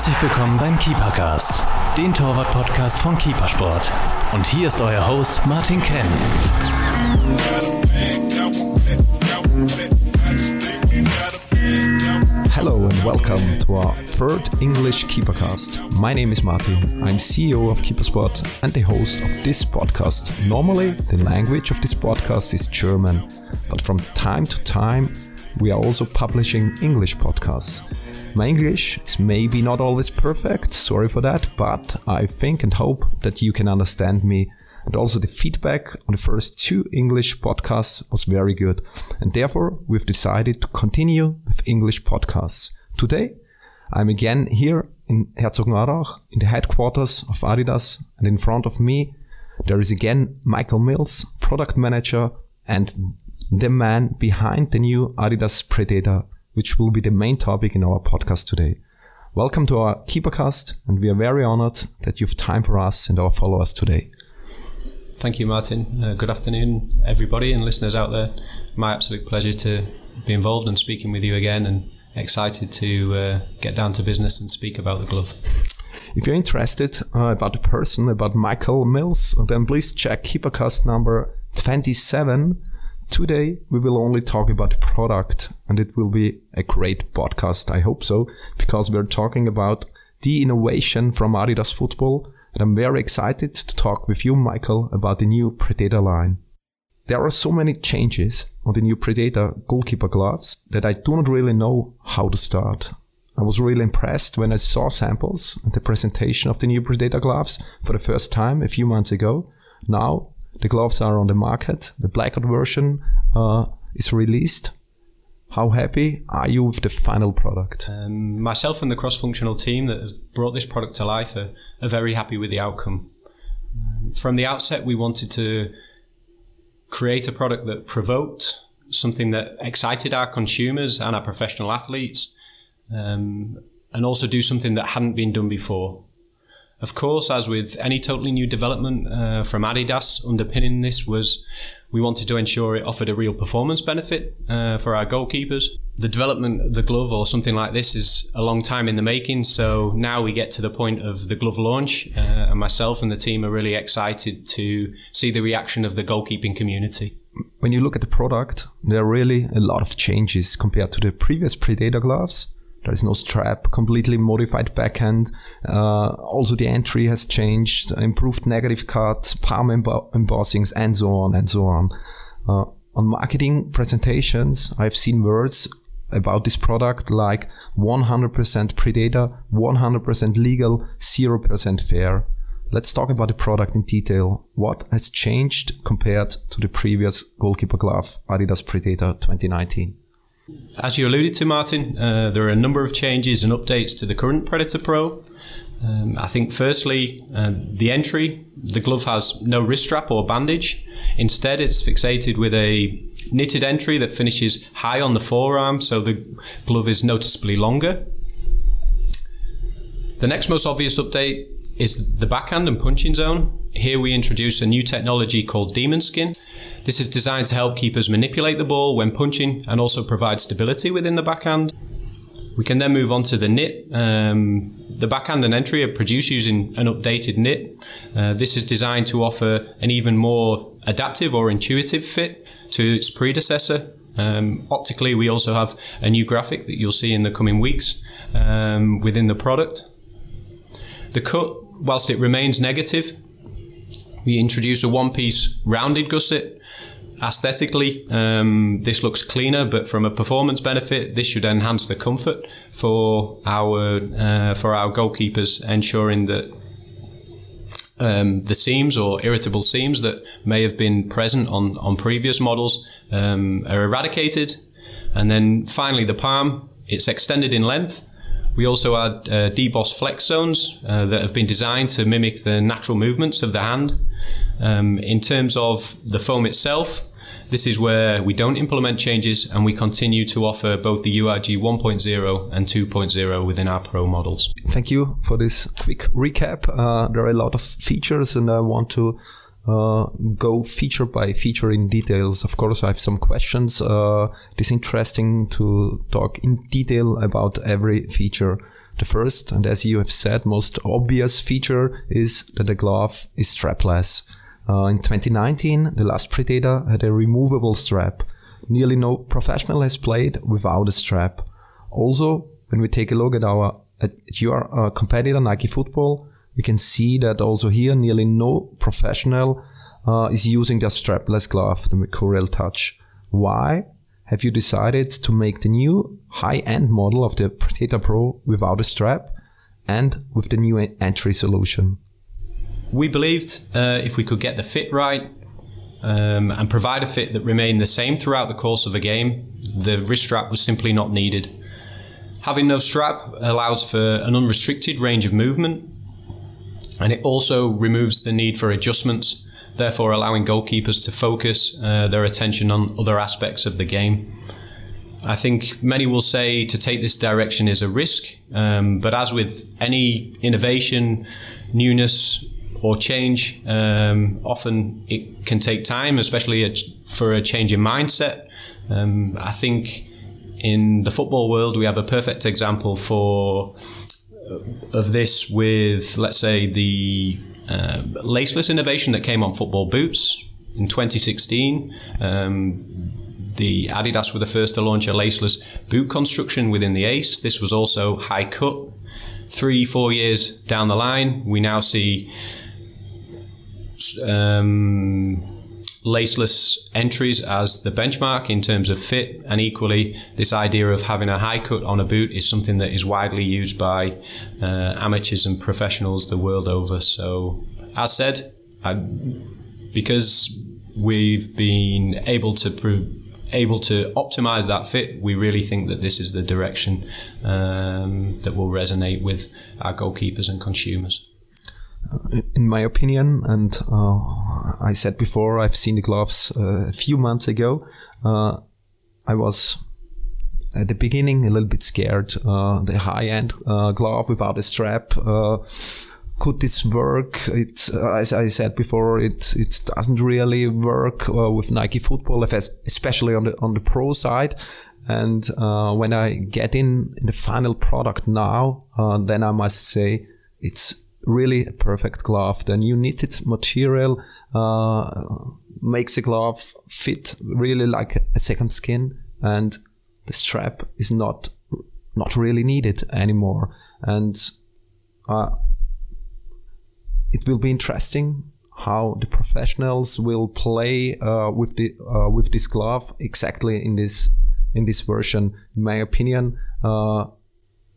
Herzlich willkommen beim Keepercast, den Torwart-Podcast von Keepersport. Und hier ist euer Host Martin Kenn. Hello and welcome to our third English Keepercast. My name is Martin. I'm CEO of Keepersport and the host of this podcast. Normally, the language of this podcast is German, but from time to time, we are also publishing English podcasts. My English is maybe not always perfect, sorry for that, but I think and hope that you can understand me. And also, the feedback on the first two English podcasts was very good. And therefore, we've decided to continue with English podcasts. Today, I'm again here in Herzogenaurach, in the headquarters of Adidas, and in front of me, there is again Michael Mills, product manager and the man behind the new Adidas Predator which will be the main topic in our podcast today. Welcome to our Keepercast, and we are very honored that you've time for us and our followers today. Thank you, Martin. Uh, good afternoon, everybody and listeners out there. My absolute pleasure to be involved and speaking with you again, and excited to uh, get down to business and speak about the glove. If you're interested uh, about the person, about Michael Mills, then please check Keepercast number 27 Today, we will only talk about product, and it will be a great podcast. I hope so, because we're talking about the innovation from Adidas Football. And I'm very excited to talk with you, Michael, about the new Predator line. There are so many changes on the new Predator goalkeeper gloves that I do not really know how to start. I was really impressed when I saw samples and the presentation of the new Predator gloves for the first time a few months ago. Now the gloves are on the market. The blackout version uh, is released. How happy are you with the final product? Um, myself and the cross-functional team that has brought this product to life are, are very happy with the outcome. From the outset, we wanted to create a product that provoked something that excited our consumers and our professional athletes, um, and also do something that hadn't been done before. Of course, as with any totally new development uh, from Adidas, underpinning this was we wanted to ensure it offered a real performance benefit uh, for our goalkeepers. The development of the glove or something like this is a long time in the making. So now we get to the point of the glove launch, uh, and myself and the team are really excited to see the reaction of the goalkeeping community. When you look at the product, there are really a lot of changes compared to the previous Predator gloves. There is no strap, completely modified backhand. Uh, also, the entry has changed, improved negative cut, palm emb- embossings, and so on and so on. Uh, on marketing presentations, I've seen words about this product like 100% Predator, 100% legal, 0% fair. Let's talk about the product in detail. What has changed compared to the previous goalkeeper glove Adidas Predator 2019? As you alluded to, Martin, uh, there are a number of changes and updates to the current Predator Pro. Um, I think, firstly, uh, the entry, the glove has no wrist strap or bandage. Instead, it's fixated with a knitted entry that finishes high on the forearm, so the glove is noticeably longer. The next most obvious update is the backhand and punching zone. Here we introduce a new technology called Demon Skin. This is designed to help keepers manipulate the ball when punching and also provide stability within the backhand. We can then move on to the knit. Um, the backhand and entry are produced using an updated knit. Uh, this is designed to offer an even more adaptive or intuitive fit to its predecessor. Um, optically, we also have a new graphic that you'll see in the coming weeks um, within the product. The cut, whilst it remains negative, we introduce a one piece rounded gusset aesthetically, um, this looks cleaner, but from a performance benefit, this should enhance the comfort for our uh, for our goalkeepers, ensuring that um, the seams or irritable seams that may have been present on on previous models um, are eradicated. And then finally, the palm it's extended in length. We also add uh, deboss flex zones uh, that have been designed to mimic the natural movements of the hand. Um, in terms of the foam itself, this is where we don't implement changes and we continue to offer both the URG 1.0 and 2.0 within our Pro models. Thank you for this quick recap. Uh, there are a lot of features and I want to uh, go feature by feature in details. Of course, I have some questions. Uh, it is interesting to talk in detail about every feature. The first, and as you have said, most obvious feature is that the glove is strapless. Uh, in 2019, the last Predator had a removable strap. Nearly no professional has played without a strap. Also, when we take a look at our at your uh, competitor Nike Football, we can see that also here nearly no professional uh, is using their strapless glove, the Mercurial Touch. Why have you decided to make the new high-end model of the Predator Pro without a strap and with the new entry solution? We believed uh, if we could get the fit right um, and provide a fit that remained the same throughout the course of a game, the wrist strap was simply not needed. Having no strap allows for an unrestricted range of movement and it also removes the need for adjustments, therefore allowing goalkeepers to focus uh, their attention on other aspects of the game. I think many will say to take this direction is a risk, um, but as with any innovation, newness, or change, um, often it can take time, especially for a change in mindset. Um, I think in the football world, we have a perfect example for of this with, let's say, the uh, laceless innovation that came on football boots in 2016. Um, the Adidas were the first to launch a laceless boot construction within the Ace. This was also high cut. Three, four years down the line, we now see um, laceless entries as the benchmark in terms of fit, and equally, this idea of having a high cut on a boot is something that is widely used by uh, amateurs and professionals the world over. So, as said, I, because we've been able to prove able to optimize that fit, we really think that this is the direction um, that will resonate with our goalkeepers and consumers. Uh, in my opinion, and uh, I said before, I've seen the gloves uh, a few months ago. Uh, I was at the beginning a little bit scared. Uh, the high-end uh, glove without a strap. could this work? It, as I said before, it it doesn't really work with Nike Football, especially on the on the pro side. And when I get in the final product now, then I must say it's really perfect glove. The new knitted material uh, makes a glove fit really like a second skin, and the strap is not not really needed anymore. And uh, it will be interesting how the professionals will play uh, with the uh, with this glove exactly in this in this version. In my opinion, uh,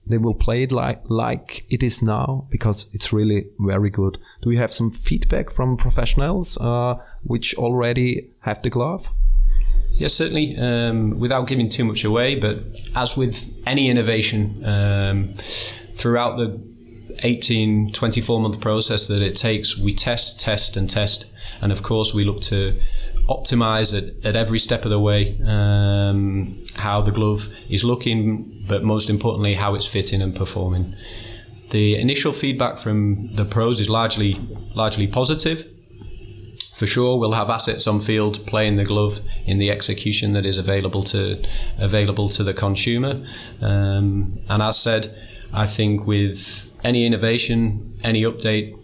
they will play it like like it is now because it's really very good. Do you have some feedback from professionals uh, which already have the glove? Yes, certainly. Um, without giving too much away, but as with any innovation, um, throughout the 18, 24 month process that it takes, we test, test, and test. And of course, we look to optimize at, at every step of the way um, how the glove is looking, but most importantly, how it's fitting and performing. The initial feedback from the pros is largely largely positive. For sure, we'll have assets on field playing the glove in the execution that is available to available to the consumer. Um, and as said, I think with any innovation, any update,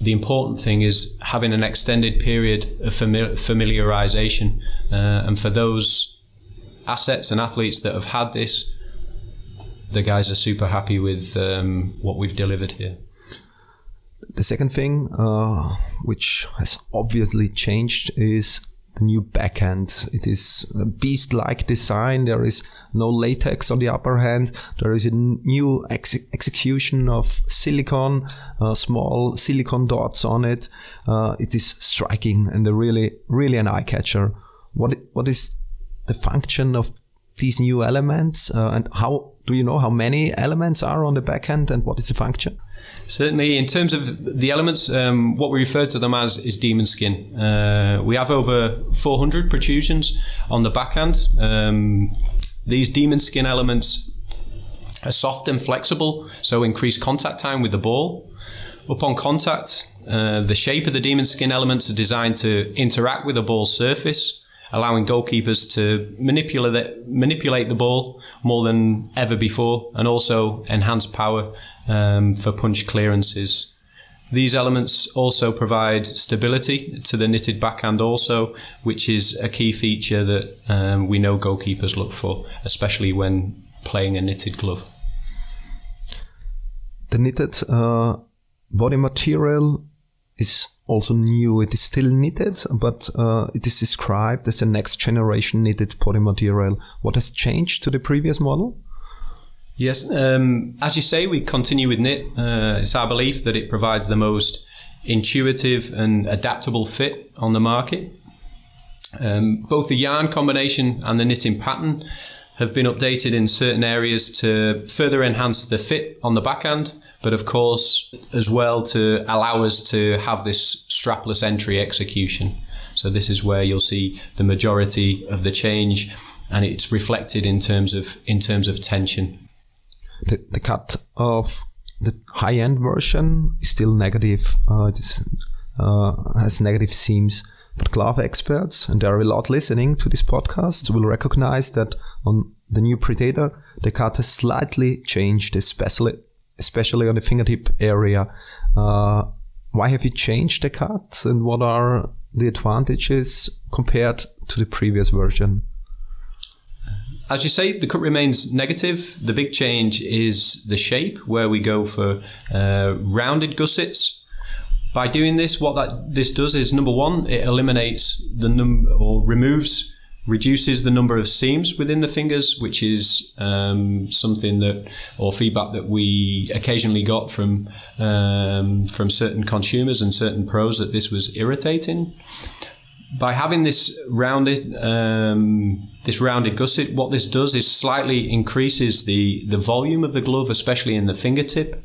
the important thing is having an extended period of famili- familiarization. Uh, and for those assets and athletes that have had this, the guys are super happy with um, what we've delivered here. The second thing, uh, which has obviously changed, is the new backhand. It is a beast-like design. There is no latex on the upper hand. There is a new ex execution of silicon, uh, small silicon dots on it. Uh, it is striking and a really, really an eye catcher. What what is the function of these new elements uh, and how do you know how many elements are on the backhand and what is the function? Certainly, in terms of the elements, um, what we refer to them as is demon skin. Uh, we have over 400 protrusions on the backhand. Um, these demon skin elements are soft and flexible, so increase contact time with the ball. Upon contact, Uh, the shape of the demon skin elements are designed to interact with the ball surface, allowing goalkeepers to manipulate the, manipulate the ball more than ever before, and also enhance power um, for punch clearances. These elements also provide stability to the knitted backhand, also, which is a key feature that um, we know goalkeepers look for, especially when playing a knitted glove. The knitted uh, body material is also new. It is still knitted, but uh, it is described as the next generation knitted body material. What has changed to the previous model? Yes, um, as you say, we continue with knit. Uh, it's our belief that it provides the most intuitive and adaptable fit on the market. Um, both the yarn combination and the knitting pattern have been updated in certain areas to further enhance the fit on the backhand, but of course, as well to allow us to have this strapless entry execution. So, this is where you'll see the majority of the change, and it's reflected in terms of in terms of tension the, the cut of the high end version is still negative. Uh, it is, uh, has negative seams. But glove experts, and there are a lot listening to this podcast, will recognize that on the new Predator, the cut has slightly changed, especially especially on the fingertip area. Uh, why have you changed the cut, and what are the advantages compared to the previous version? As you say, the cut remains negative. The big change is the shape, where we go for uh, rounded gussets. By doing this, what that this does is number one, it eliminates the number or removes, reduces the number of seams within the fingers, which is um, something that or feedback that we occasionally got from um, from certain consumers and certain pros that this was irritating by having this rounded um, this rounded gusset, what this does is slightly increases the the volume of the glove, especially in the fingertip.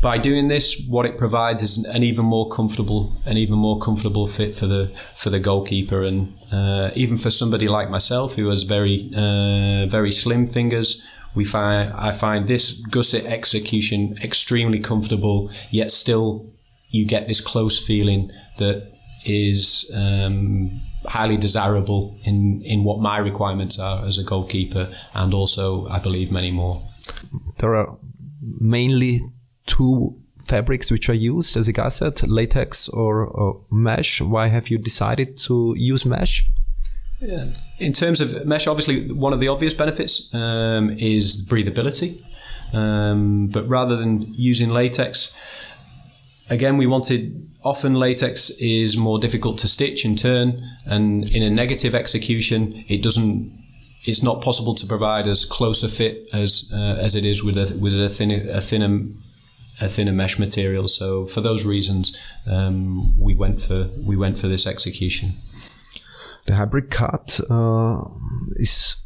By doing this, what it provides is an even more comfortable, an even more comfortable fit for the for the goalkeeper, and uh, even for somebody like myself who has very uh, very slim fingers. We find I find this gusset execution extremely comfortable, yet still you get this close feeling that is um, highly desirable in, in what my requirements are as a goalkeeper, and also, I believe, many more. There are mainly two fabrics which are used as a gusset latex or, or mesh. Why have you decided to use mesh? Yeah. In terms of mesh, obviously, one of the obvious benefits um, is breathability. Um, but rather than using latex, again, we wanted often latex is more difficult to stitch and turn, and in a negative execution, it doesn't. It's not possible to provide as close a fit as uh, as it is with a with a thinner a thinner a thinner mesh material. So for those reasons, um, we went for we went for this execution. The hybrid cut uh, is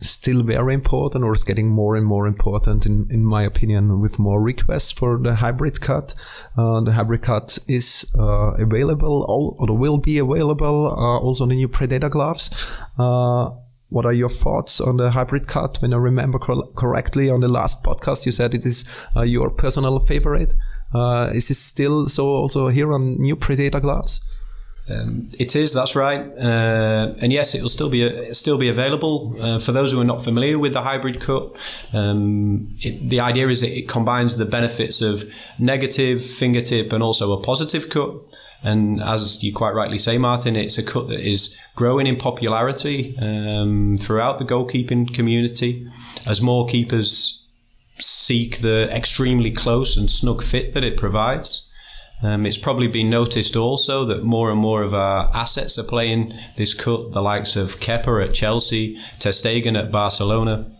still very important or is getting more and more important in, in my opinion with more requests for the hybrid cut. Uh, the hybrid cut is uh, available all, or will be available uh, also on the new Predator gloves. Uh, what are your thoughts on the hybrid cut? When I remember cor- correctly, on the last podcast, you said it is uh, your personal favorite. Uh, is it still so also here on new Predator gloves? Um, it is. That's right. Uh, and yes, it will still be still be available uh, for those who are not familiar with the hybrid cut. Um, it, the idea is that it combines the benefits of negative fingertip and also a positive cut. And as you quite rightly say, Martin, it's a cut that is growing in popularity um, throughout the goalkeeping community as more keepers seek the extremely close and snug fit that it provides. Um, it's probably been noticed also that more and more of our assets are playing this cut, the likes of Kepa at Chelsea, Ter Stegen at Barcelona.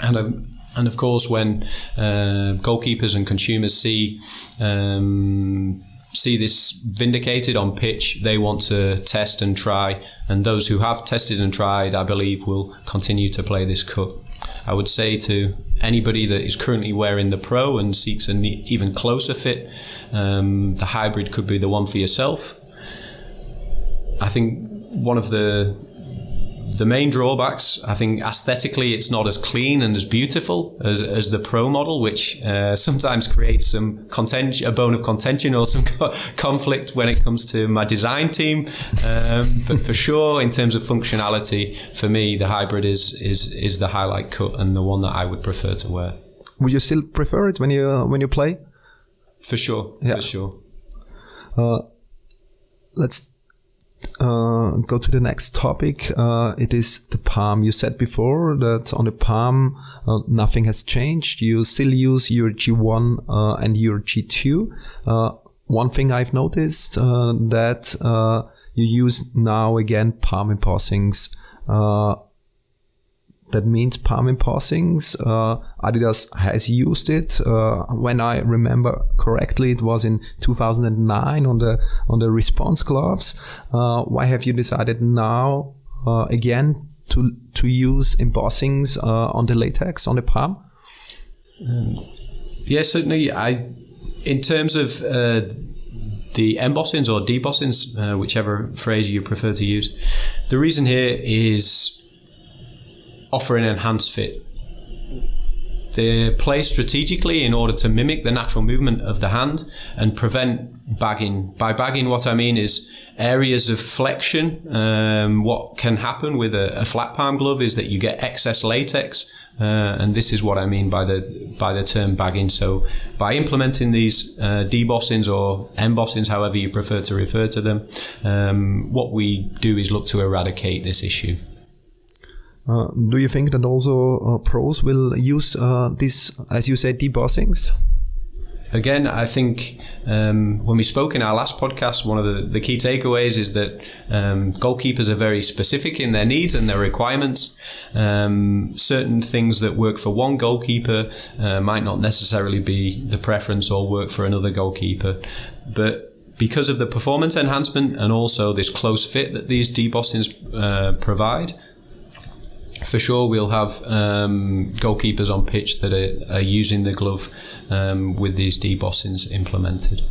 And, um, and of course, when uh, goalkeepers and consumers see um, see this vindicated on pitch, they want to test and try. And those who have tested and tried, I believe, will continue to play this cut. I would say to anybody that is currently wearing the Pro and seeks an even closer fit, um, the hybrid could be the one for yourself. I think one of the the main drawbacks, I think aesthetically, it's not as clean and as beautiful as, as the Pro model, which uh, sometimes creates some contention, a bone of contention or some co- conflict when it comes to my design team. Um, but for sure, in terms of functionality, for me, the hybrid is is is the highlight cut and the one that I would prefer to wear. Would you still prefer it when you uh, when you play? For sure, Yeah. for sure. Uh, let's uh, go to the next topic. Uh, it is the Palm. You said before that on the Palm uh, nothing has changed. You still use URG 1 uh, and URG 2. Uh, one thing I've noticed that you use now again palm embossings. That means palm embossings. Uh, Adidas has used it. Uh, when I remember correctly, it was in 2009 on the on the response gloves. Uh, why have you decided now uh, again to to use embossings uh, on the latex on the palm? Yeah, certainly. I, in terms of uh, the embossings or debossings, whichever phrase you prefer to use, the reason here is offer an enhanced fit. They're placed strategically in order to mimic the natural movement of the hand and prevent bagging. By bagging, what I mean is areas of flexion. Um, what can happen with a, a flat palm glove is that you get excess latex, uh, and this is what I mean by the by the term bagging. So, by implementing these uh, debossings or embossings, however you prefer to refer to them, um, what we do is look to eradicate this issue. Uh, do you think that also uh, pros will use uh, this, as you said, debossings? Again, I think um, when we spoke in our last podcast, one of the, the key takeaways is that um, goalkeepers are very specific in their needs and their requirements. Um, certain things that work for one goalkeeper uh, might not necessarily be the preference or work for another goalkeeper. But because of the performance enhancement and also this close fit that these debossings uh, provide, for sure we'll have um, goalkeepers on pitch that are, are using the glove um, with these debossings implemented.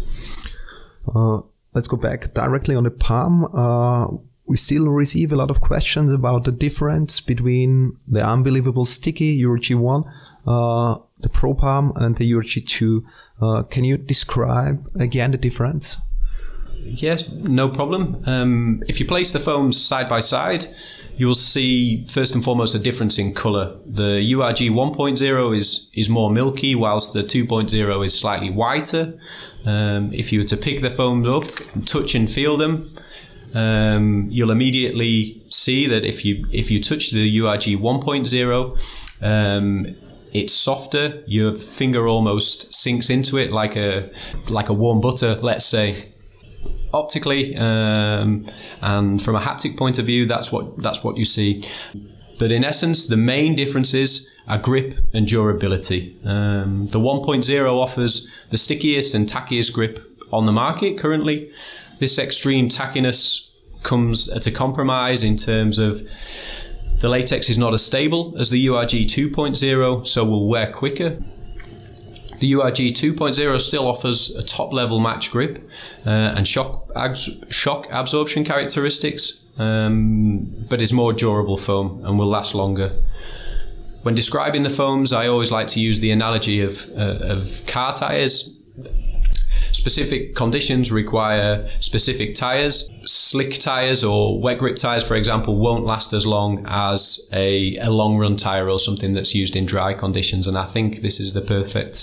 Uh, let's go back directly on the palm. Uh, we still receive a lot of questions about the difference between the unbelievable sticky URG 1, uh, the Pro Palm, and the URG 2. Uh, can you describe again the difference? Yes, no problem. Um, if you place the foams side by side, you will see first and foremost a difference in colour. The URG 1.0 is is more milky, whilst the 2.0 is slightly whiter. Um, if you were to pick the foams up, touch and feel them, um, you'll immediately see that if you if you touch the URG 1.0, um, it's softer. Your finger almost sinks into it like a like a warm butter, let's say optically um, and from a haptic point of view that's what that's what you see. But in essence the main differences are grip and durability. Um, the 1.0 offers the stickiest and tackiest grip on the market currently. This extreme tackiness comes at a compromise in terms of the latex is not as stable as the URG 2.0 so will wear quicker the URG 2.0 still offers a top level match grip uh, and shock, abs- shock absorption characteristics, um, but is more durable foam and will last longer. When describing the foams, I always like to use the analogy of, uh, of car tyres. Specific conditions require specific tyres. Slick tyres or wet grip tyres, for example, won't last as long as a, a long run tyre or something that's used in dry conditions. And I think this is the perfect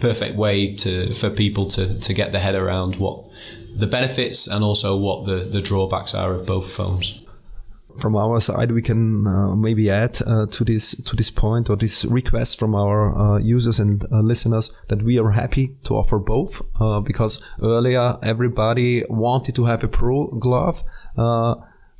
perfect way to for people to, to get their head around what the benefits and also what the, the drawbacks are of both foams from our side, we can uh, maybe add uh, to this to this point or this request from our uh, users and uh, listeners that we are happy to offer both uh, because earlier everybody wanted to have a pro glove uh,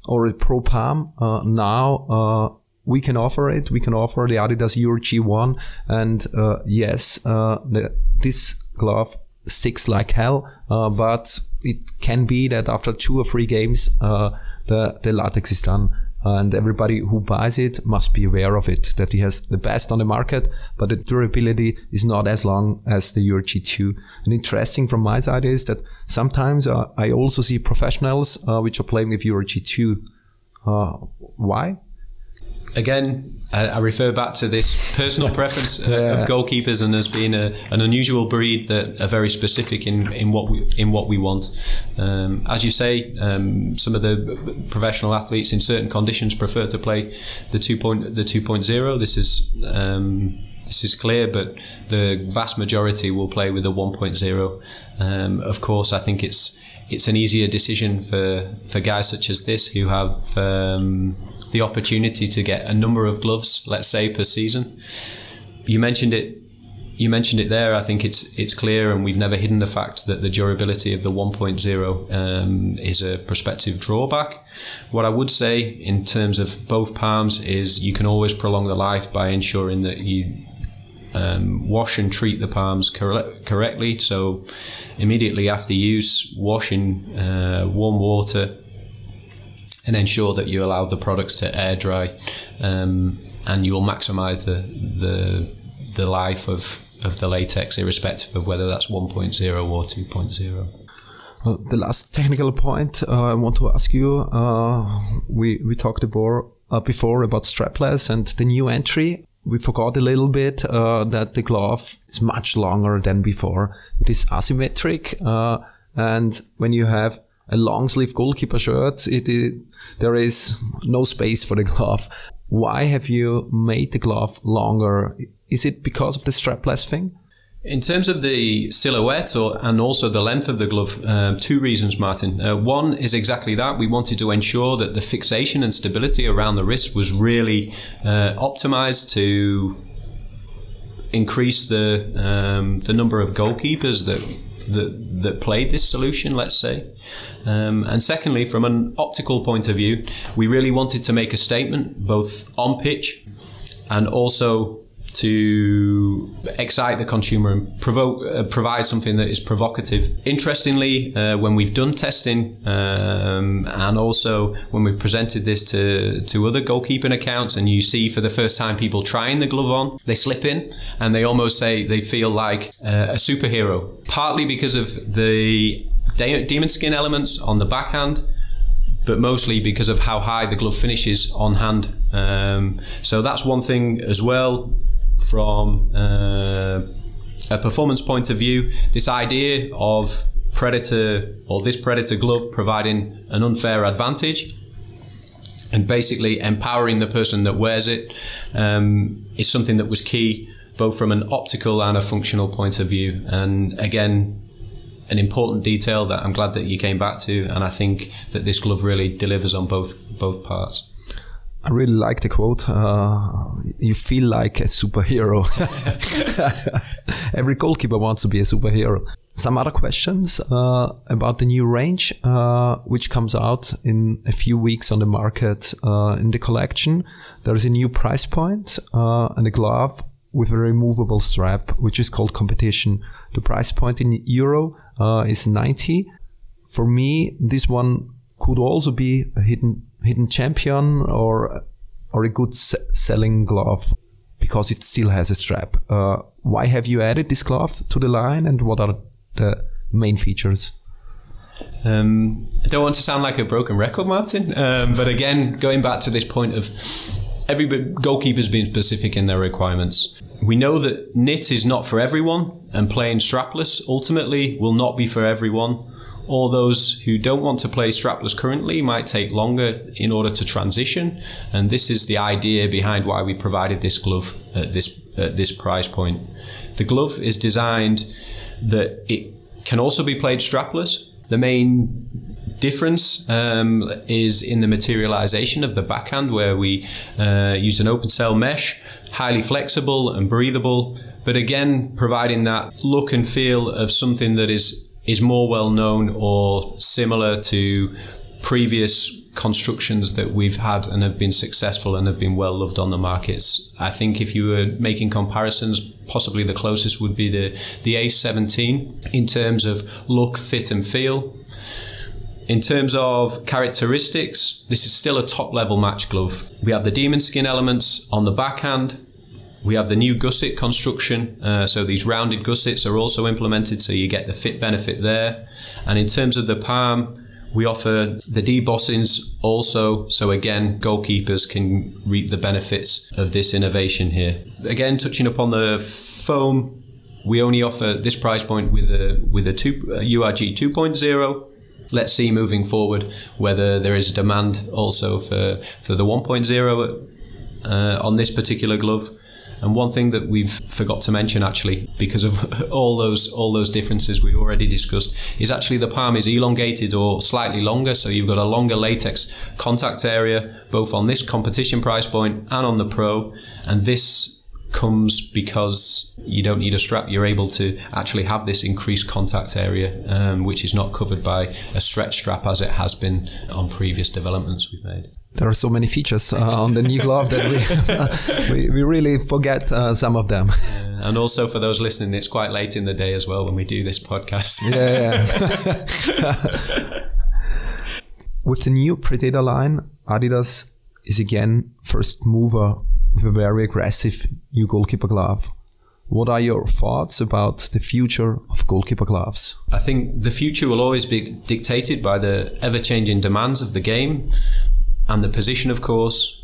or a pro palm. now we can offer it. We can offer the Adidas URG 1, and yes, the, this glove sticks like hell, but it can be that after two or three games, uh, the, the latex is done. And everybody who buys it must be aware of it, that he has the best on the market, but the durability is not as long as the URG 2. And interesting from my side is that sometimes uh, I also see professionals uh, which are playing with URG 2 Uh, why? Again, I, I, refer back to this personal preference uh, yeah. of goalkeepers, and as being a, an unusual breed that are very specific in, in what we in what we want. Um, as you say, um, some of the professional athletes in certain conditions prefer to play the two point the two point zero. This is um, this is clear, but the vast majority will play with the 1.0. Um, of course, I think it's it's an easier decision for, for guys such as this who have um, the opportunity to get a number of gloves, let's say, per season. You mentioned it. You mentioned it there. I think it's it's clear, and we've never hidden the fact that the durability of the 1.0 um, is a prospective drawback. What I would say in terms of both palms is you can always prolong the life by ensuring that you um, wash and treat the palms cor- correctly. So, immediately after use, wash in uh, warm water and ensure that you allow the products to air dry, um, and you will maximize the the the life of of the latex, irrespective of whether that's 1.0 or 2.0. Uh, the last technical point uh, I want to ask you: uh, we we talked about, uh, before about strapless and the new entry we forgot a little bit uh, that the glove is much longer than before. It is asymmetric, uh, and when you have a long sleeve goalkeeper shirt, it, it, there is no space for the glove. Why have you made the glove longer? Is it because of the strapless thing? In terms of the silhouette or, and also the length of the glove, uh, two reasons, Martin. Uh, one is exactly that. We wanted to ensure that the fixation and stability around the wrist was really uh, optimized to increase the um, the number of goalkeepers that that, that played this solution, let's say. Um, and secondly, from an optical point of view, we really wanted to make a statement both on pitch and also to excite the consumer and provoke, uh, provide something that is provocative. Interestingly, uh, when we've done testing um, and also when we've presented this to, to other goalkeeping accounts, and you see for the first time people trying the glove on, they slip in and they almost say they feel like uh, a superhero, partly because of the demon skin elements on the backhand but mostly because of how high the glove finishes on hand. Um, so that's one thing as well from uh, a performance point of view, this idea of predator or this predator glove providing an unfair advantage and basically empowering the person that wears it um, is something that was key both from an optical and a functional point of view. And again, an important detail that I'm glad that you came back to, and I think that this glove really delivers on both both parts. I really like the quote. Uh, you feel like a superhero. Every goalkeeper wants to be a superhero. Some other questions uh, about the new range, uh, which comes out in a few weeks on the market uh, in the collection. There is a new price point uh, and a glove with a removable strap, which is called competition. The price point in euro uh, is 90. For me, this one could also be a hidden hidden champion or or a good selling glove because it still has a strap. Uh, why have you added this glove to the line, and what are the main features? Um, I don't want to sound like a broken record, Martin, um, but again, going back to this point of every goalkeeper's being specific in their requirements. We know that knit is not for everyone, and playing strapless ultimately will not be for everyone or those who don't want to play strapless currently might take longer in order to transition. And this is the idea behind why we provided this glove at this at this price point. The glove is designed that it can also be played strapless. The main difference um, is in the materialization of the backhand, where we uh, use an open cell mesh, highly flexible and breathable, but again providing that look and feel of something that is is more well known or similar to previous constructions that we've had and have been successful and have been well loved on the markets. I think if you were making comparisons, possibly the closest would be the, the A17 in terms of look, fit, and feel. In terms of characteristics, this is still a top level match glove. We have the demon skin elements on the backhand, we have the new gusset construction, uh, so these rounded gussets are also implemented, so you get the fit benefit there. And in terms of the palm, We offer the debossings also, so again, goalkeepers can reap the benefits of this innovation here. Again, touching upon the foam, we only offer this price point with a with a, two, a URG 2.0. Let's see moving forward whether there is demand also for for the 1.0 uh, on this particular glove. And one thing that we've forgot to mention actually, because of all those all those differences we've already discussed, is actually the palm is elongated or slightly longer. So you've got a longer latex contact area, both on this competition price point and on the pro. And this comes because you don't need a strap. You're able to actually have this increased contact area, um, which is not covered by a stretch strap as it has been on previous developments we've made there are so many features uh, on the new glove that we, we, we really forget uh, some of them. Yeah, and also for those listening, it's quite late in the day as well when we do this podcast. yeah. With the new Predator line, Adidas is again first mover with a very aggressive new goalkeeper glove. What are your thoughts about the future of goalkeeper gloves? I think the future will always be dictated by the ever changing demands of the game and the position, of course,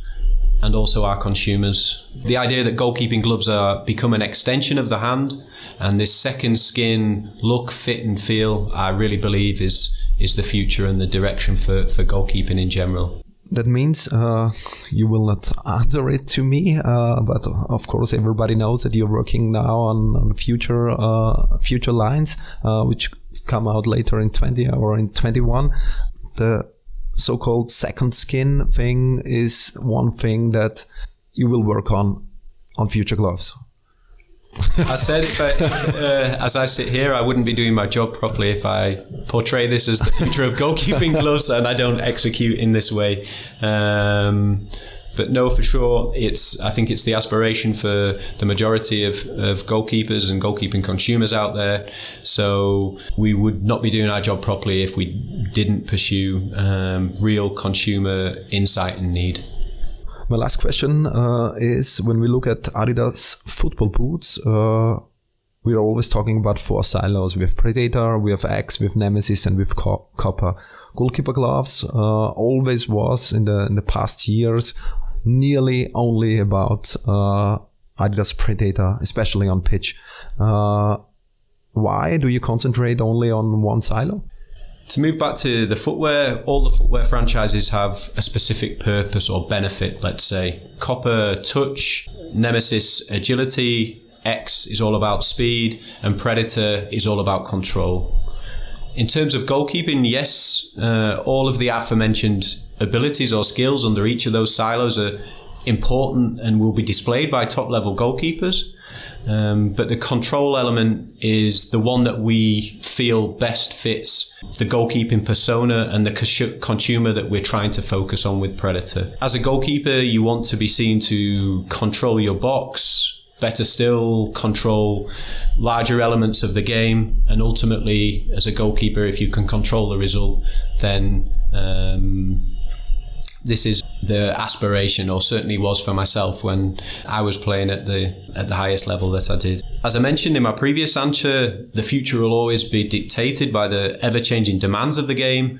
and also our consumers. The idea that goalkeeping gloves are become an extension of the hand, and this second skin look, fit, and feel, I really believe is is the future and the direction for, for goalkeeping in general. That means uh, you will not answer it to me, uh, but of course everybody knows that you're working now on, on future uh, future lines, uh, which come out later in 20 or in 21. The so-called second skin thing is one thing that you will work on on future gloves. I said I, uh, as I sit here, I wouldn't be doing my job properly if I portray this as the future of goalkeeping gloves and I don't execute in this way. Um, but no, for sure, it's. I think it's the aspiration for the majority of, of goalkeepers and goalkeeping consumers out there. So we would not be doing our job properly if we didn't pursue um, real consumer insight and need. My last question uh, is: When we look at Adidas football boots. Uh, we are always talking about four silos. We have Predator, we have X, we have Nemesis, and we have Co- Copa. Goalkeeper gloves uh, always was in the in the past years nearly only about uh, Adidas Predator, especially on pitch. Uh, why do you concentrate only on one silo? To move back to the footwear, all the footwear franchises have a specific purpose or benefit, let's say. Copa, touch, Nemesis, agility, X is all about speed, and Predator is all about control. In terms of goalkeeping, yes, uh, all of the aforementioned abilities or skills under each of those silos are important and will be displayed by top level goalkeepers. Um, but the control element is the one that we feel best fits the goalkeeping persona and the consumer that we're trying to focus on with Predator. As a goalkeeper, you want to be seen to control your box, better still, control larger elements of the game. And ultimately, as a goalkeeper, if you can control the result, then um, this is the aspiration, or certainly was for myself when I was playing at the at the highest level that I did. As I mentioned in my previous answer, the future will always be dictated by the ever changing demands of the game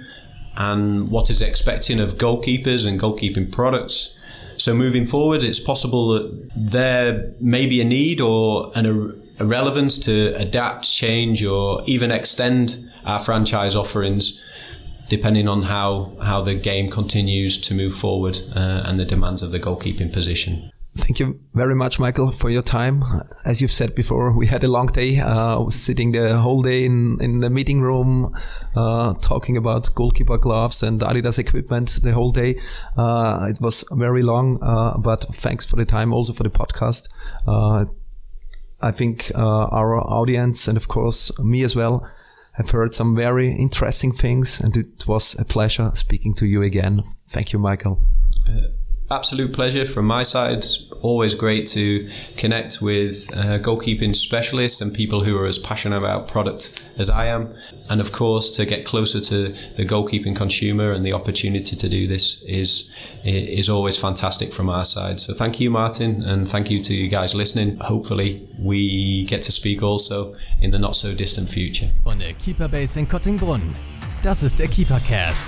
and what is expecting of goalkeepers and goalkeeping products. So moving forward, it's possible that there may be a need or an, a relevance to adapt, change, or even extend our franchise offerings depending on how, how the game continues to move forward uh, and the demands of the goalkeeping position. Thank you very much, Michael, for your time. As you've said before, we had a long day. Uh, I was sitting the whole day in, in the meeting room, uh, talking about goalkeeper gloves and Adidas equipment the whole day. Uh, it was very long, uh, but thanks for the time, also for the podcast. Uh, I think uh, our audience and, of course, me as well have heard some very interesting things, and it was a pleasure speaking to you again. Thank you, Michael absolute pleasure from my side. Always great to connect with uh, goalkeeping specialists and people who are as passionate about product as I am. And of course, to get closer to the goalkeeping consumer and the opportunity to do this is is always fantastic from our side. So thank you, Martin, and thank you to you guys listening. Hopefully, we get to speak also in the not so distant future. Von der Keeper Base in Kottingbrunn. Das ist der Keepercast.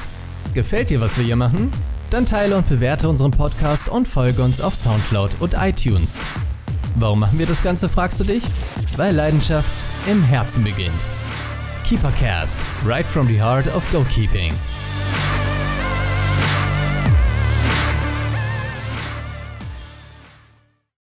Gefällt dir, was wir hier machen? Dann teile und bewerte unseren Podcast und folge uns auf Soundcloud und iTunes. Warum machen wir das Ganze, fragst du dich? Weil Leidenschaft im Herzen beginnt. Keepercast, right from the heart of goalkeeping.